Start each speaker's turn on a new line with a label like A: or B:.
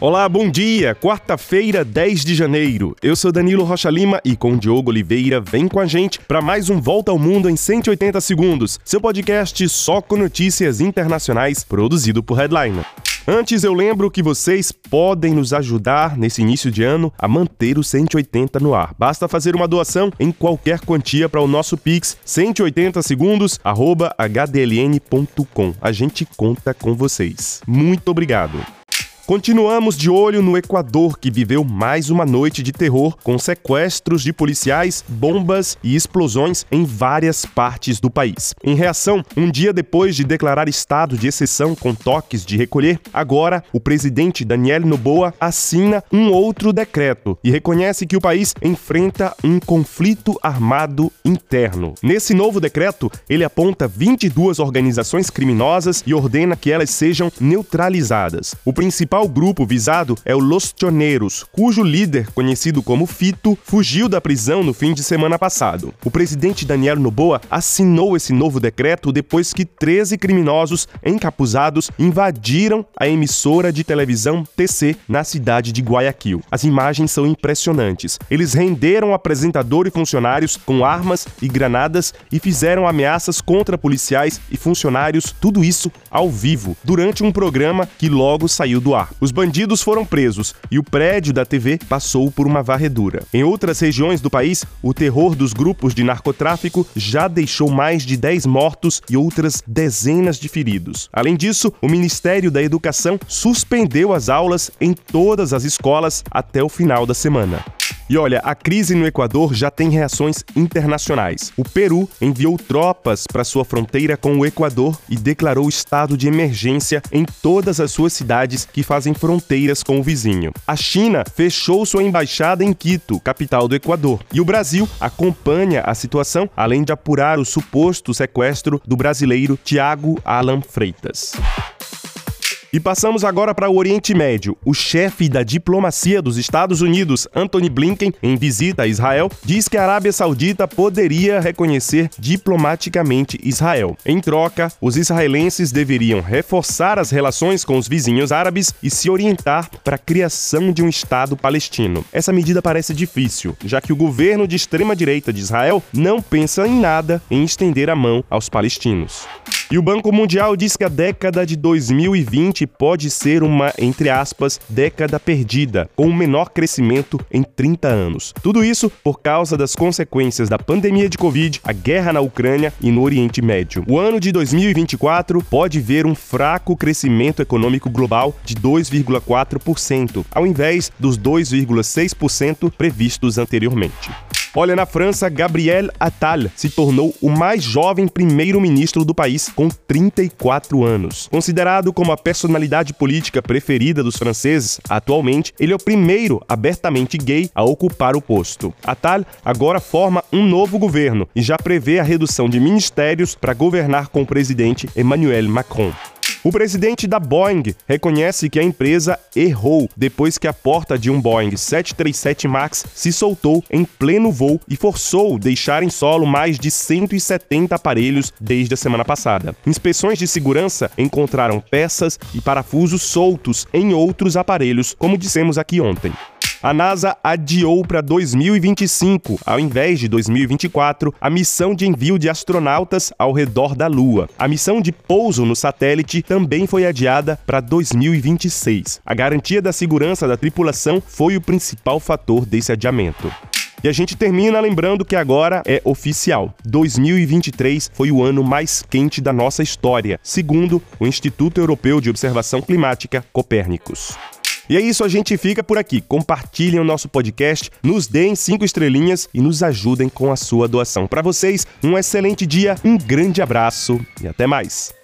A: Olá, bom dia! Quarta-feira, 10 de janeiro. Eu sou Danilo Rocha Lima e com Diogo Oliveira vem com a gente para mais um Volta ao Mundo em 180 segundos, seu podcast só com notícias internacionais produzido por Headliner. Antes, eu lembro que vocês podem nos ajudar nesse início de ano a manter o 180 no ar. Basta fazer uma doação em qualquer quantia para o nosso Pix 180 segundos hdln.com. A gente conta com vocês. Muito obrigado. Continuamos de olho no Equador, que viveu mais uma noite de terror com sequestros de policiais, bombas e explosões em várias partes do país. Em reação, um dia depois de declarar estado de exceção com toques de recolher, agora o presidente Daniel Noboa assina um outro decreto e reconhece que o país enfrenta um conflito armado interno. Nesse novo decreto, ele aponta 22 organizações criminosas e ordena que elas sejam neutralizadas. O principal principal grupo visado é o Los Choneros, cujo líder, conhecido como Fito, fugiu da prisão no fim de semana passado. O presidente Daniel Noboa assinou esse novo decreto depois que 13 criminosos encapuzados invadiram a emissora de televisão TC na cidade de Guayaquil. As imagens são impressionantes. Eles renderam apresentador e funcionários com armas e granadas e fizeram ameaças contra policiais e funcionários, tudo isso ao vivo, durante um programa que logo saiu do ar. Os bandidos foram presos e o prédio da TV passou por uma varredura. Em outras regiões do país, o terror dos grupos de narcotráfico já deixou mais de 10 mortos e outras dezenas de feridos. Além disso, o Ministério da Educação suspendeu as aulas em todas as escolas até o final da semana. E olha, a crise no Equador já tem reações internacionais. O Peru enviou tropas para sua fronteira com o Equador e declarou estado de emergência em todas as suas cidades que fazem fronteiras com o vizinho. A China fechou sua embaixada em Quito, capital do Equador. E o Brasil acompanha a situação, além de apurar o suposto sequestro do brasileiro Tiago Alan Freitas. E passamos agora para o Oriente Médio. O chefe da diplomacia dos Estados Unidos, Anthony Blinken, em visita a Israel, diz que a Arábia Saudita poderia reconhecer diplomaticamente Israel. Em troca, os israelenses deveriam reforçar as relações com os vizinhos árabes e se orientar para a criação de um Estado palestino. Essa medida parece difícil, já que o governo de extrema-direita de Israel não pensa em nada em estender a mão aos palestinos. E o Banco Mundial diz que a década de 2020 pode ser uma, entre aspas, década perdida, com o menor crescimento em 30 anos. Tudo isso por causa das consequências da pandemia de Covid, a guerra na Ucrânia e no Oriente Médio. O ano de 2024 pode ver um fraco crescimento econômico global de 2,4%, ao invés dos 2,6% previstos anteriormente. Olha, na França, Gabriel Attal se tornou o mais jovem primeiro-ministro do país, com 34 anos. Considerado como a personalidade política preferida dos franceses, atualmente ele é o primeiro abertamente gay a ocupar o posto. Attal agora forma um novo governo e já prevê a redução de ministérios para governar com o presidente Emmanuel Macron. O presidente da Boeing reconhece que a empresa errou depois que a porta de um Boeing 737 MAX se soltou em pleno voo e forçou deixar em solo mais de 170 aparelhos desde a semana passada. Inspeções de segurança encontraram peças e parafusos soltos em outros aparelhos, como dissemos aqui ontem a NASA adiou para 2025, ao invés de 2024, a missão de envio de astronautas ao redor da Lua. A missão de pouso no satélite também foi adiada para 2026. A garantia da segurança da tripulação foi o principal fator desse adiamento. E a gente termina lembrando que agora é oficial. 2023 foi o ano mais quente da nossa história, segundo o Instituto Europeu de Observação Climática Copérnicos. E é isso, a gente fica por aqui. Compartilhem o nosso podcast, nos deem cinco estrelinhas e nos ajudem com a sua doação. Para vocês, um excelente dia, um grande abraço e até mais.